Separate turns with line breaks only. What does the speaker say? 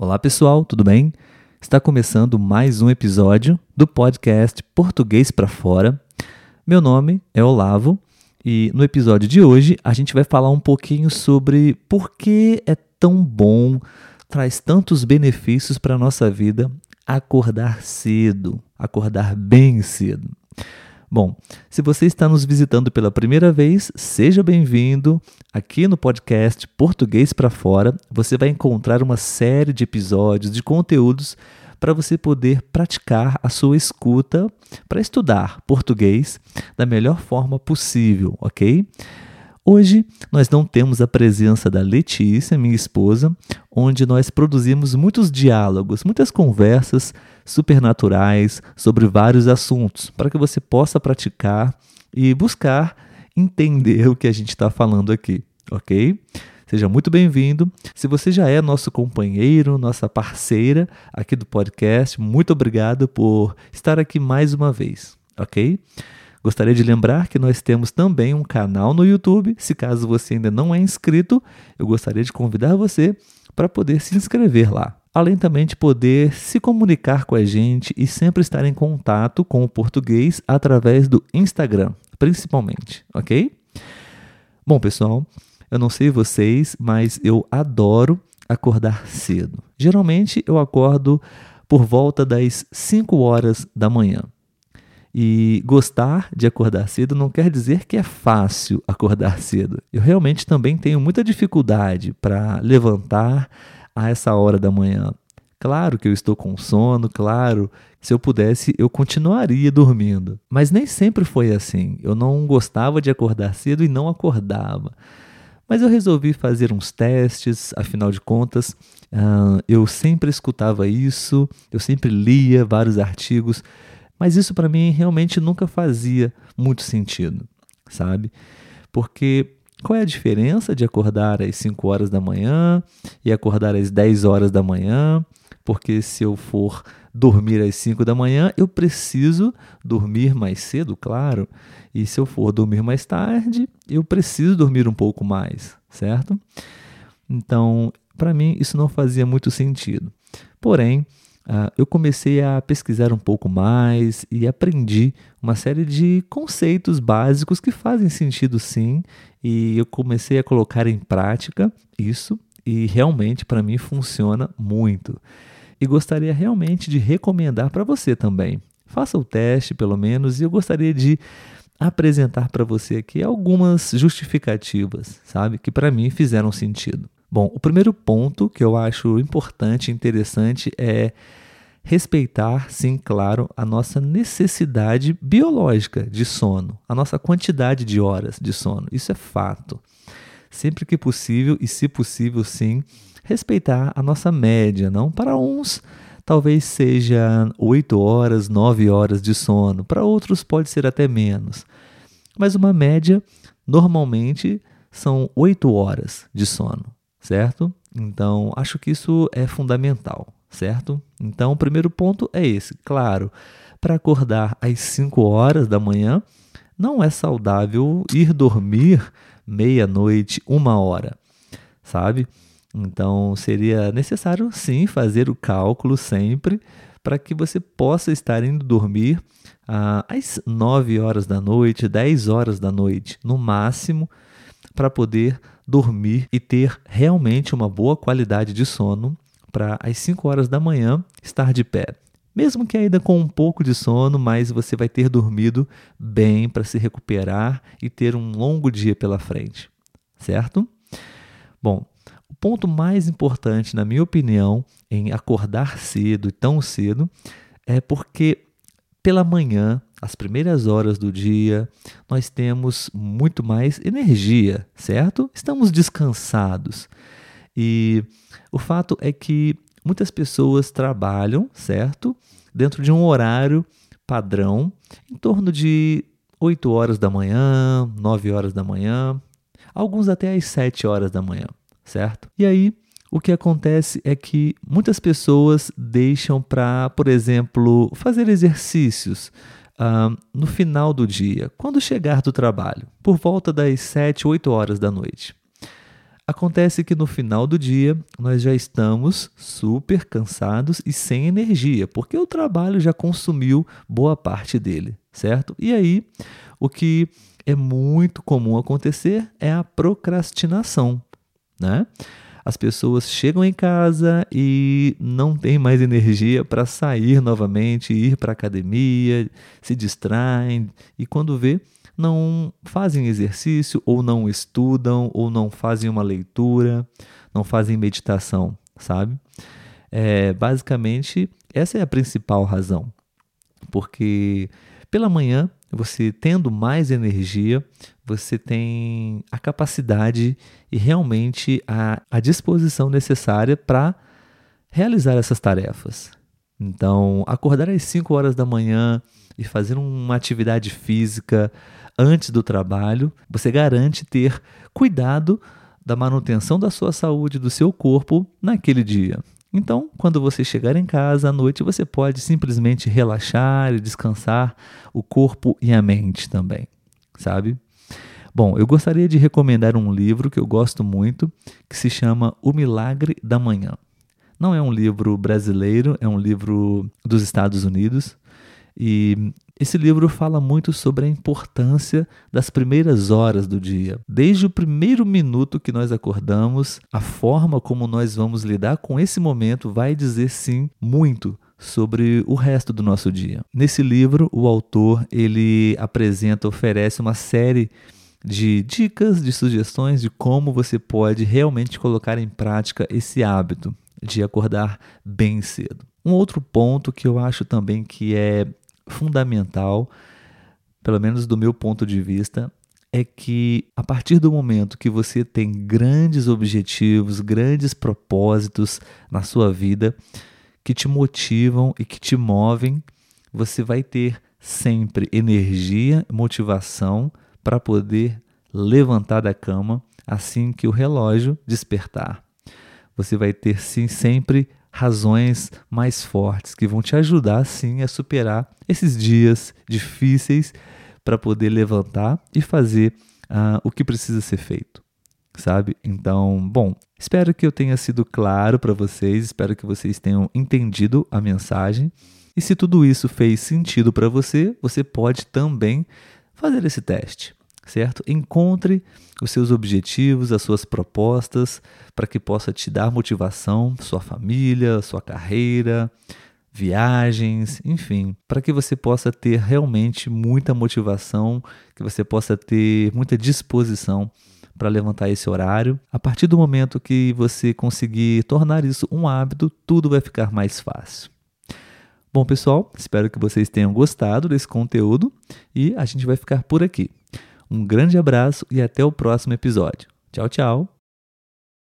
Olá pessoal, tudo bem? Está começando mais um episódio do podcast Português para Fora. Meu nome é Olavo e no episódio de hoje a gente vai falar um pouquinho sobre por que é tão bom, traz tantos benefícios para a nossa vida acordar cedo, acordar bem cedo. Bom, se você está nos visitando pela primeira vez, seja bem-vindo. Aqui no podcast Português para Fora, você vai encontrar uma série de episódios, de conteúdos para você poder praticar a sua escuta para estudar português da melhor forma possível, ok? Hoje nós não temos a presença da Letícia, minha esposa, onde nós produzimos muitos diálogos, muitas conversas supernaturais sobre vários assuntos, para que você possa praticar e buscar entender o que a gente está falando aqui, ok? Seja muito bem-vindo. Se você já é nosso companheiro, nossa parceira aqui do podcast, muito obrigado por estar aqui mais uma vez, ok? Gostaria de lembrar que nós temos também um canal no YouTube. Se caso você ainda não é inscrito, eu gostaria de convidar você para poder se inscrever lá. Além também de poder se comunicar com a gente e sempre estar em contato com o português através do Instagram, principalmente, ok? Bom, pessoal, eu não sei vocês, mas eu adoro acordar cedo. Geralmente eu acordo por volta das 5 horas da manhã. E gostar de acordar cedo não quer dizer que é fácil acordar cedo. Eu realmente também tenho muita dificuldade para levantar a essa hora da manhã. Claro que eu estou com sono, claro, se eu pudesse eu continuaria dormindo. Mas nem sempre foi assim. Eu não gostava de acordar cedo e não acordava. Mas eu resolvi fazer uns testes, afinal de contas, uh, eu sempre escutava isso, eu sempre lia vários artigos mas isso para mim realmente nunca fazia muito sentido, sabe? Porque qual é a diferença de acordar às 5 horas da manhã e acordar às 10 horas da manhã? Porque se eu for dormir às 5 da manhã, eu preciso dormir mais cedo, claro. E se eu for dormir mais tarde, eu preciso dormir um pouco mais, certo? Então, para mim, isso não fazia muito sentido. Porém, Uh, eu comecei a pesquisar um pouco mais e aprendi uma série de conceitos básicos que fazem sentido sim, e eu comecei a colocar em prática isso, e realmente para mim funciona muito. E gostaria realmente de recomendar para você também. Faça o teste, pelo menos, e eu gostaria de apresentar para você aqui algumas justificativas, sabe, que para mim fizeram sentido. Bom, o primeiro ponto que eu acho importante e interessante é respeitar, sim, claro, a nossa necessidade biológica de sono, a nossa quantidade de horas de sono. Isso é fato. Sempre que possível, e se possível, sim, respeitar a nossa média, não? Para uns, talvez seja 8 horas, 9 horas de sono, para outros pode ser até menos. Mas uma média, normalmente, são 8 horas de sono certo? Então, acho que isso é fundamental, certo? Então, o primeiro ponto é esse. Claro, para acordar às 5 horas da manhã, não é saudável ir dormir meia-noite, uma hora, sabe? Então, seria necessário sim fazer o cálculo sempre para que você possa estar indo dormir ah, às 9 horas da noite, 10 horas da noite, no máximo, para poder dormir e ter realmente uma boa qualidade de sono para às 5 horas da manhã estar de pé. Mesmo que ainda com um pouco de sono, mas você vai ter dormido bem para se recuperar e ter um longo dia pela frente, certo? Bom, o ponto mais importante, na minha opinião, em acordar cedo e tão cedo é porque pela manhã as primeiras horas do dia, nós temos muito mais energia, certo? Estamos descansados. E o fato é que muitas pessoas trabalham, certo? Dentro de um horário padrão, em torno de 8 horas da manhã, 9 horas da manhã, alguns até às 7 horas da manhã, certo? E aí, o que acontece é que muitas pessoas deixam para, por exemplo, fazer exercícios, no final do dia, quando chegar do trabalho, por volta das 7, 8 horas da noite. Acontece que no final do dia nós já estamos super cansados e sem energia, porque o trabalho já consumiu boa parte dele, certo? E aí, o que é muito comum acontecer é a procrastinação, né? As pessoas chegam em casa e não têm mais energia para sair novamente, ir para a academia, se distraem e quando vê, não fazem exercício, ou não estudam, ou não fazem uma leitura, não fazem meditação, sabe? É, basicamente, essa é a principal razão. Porque pela manhã, você tendo mais energia, você tem a capacidade e realmente a, a disposição necessária para realizar essas tarefas. Então, acordar às 5 horas da manhã e fazer uma atividade física antes do trabalho, você garante ter cuidado da manutenção da sua saúde, do seu corpo naquele dia. Então, quando você chegar em casa à noite, você pode simplesmente relaxar e descansar o corpo e a mente também, sabe? Bom, eu gostaria de recomendar um livro que eu gosto muito, que se chama O Milagre da Manhã. Não é um livro brasileiro, é um livro dos Estados Unidos. E esse livro fala muito sobre a importância das primeiras horas do dia. Desde o primeiro minuto que nós acordamos, a forma como nós vamos lidar com esse momento vai dizer sim muito sobre o resto do nosso dia. Nesse livro, o autor ele apresenta, oferece uma série de dicas, de sugestões de como você pode realmente colocar em prática esse hábito de acordar bem cedo. Um outro ponto que eu acho também que é fundamental, pelo menos do meu ponto de vista, é que a partir do momento que você tem grandes objetivos, grandes propósitos na sua vida que te motivam e que te movem, você vai ter sempre energia, motivação para poder levantar da cama assim que o relógio despertar. Você vai ter sim sempre razões mais fortes que vão te ajudar sim a superar esses dias difíceis para poder levantar e fazer uh, o que precisa ser feito, sabe? Então, bom, espero que eu tenha sido claro para vocês, espero que vocês tenham entendido a mensagem. E se tudo isso fez sentido para você, você pode também fazer esse teste certo? Encontre os seus objetivos, as suas propostas, para que possa te dar motivação, sua família, sua carreira, viagens, enfim, para que você possa ter realmente muita motivação, que você possa ter muita disposição para levantar esse horário. A partir do momento que você conseguir tornar isso um hábito, tudo vai ficar mais fácil. Bom, pessoal, espero que vocês tenham gostado desse conteúdo e a gente vai ficar por aqui. Um grande abraço e até o próximo episódio. Tchau, tchau.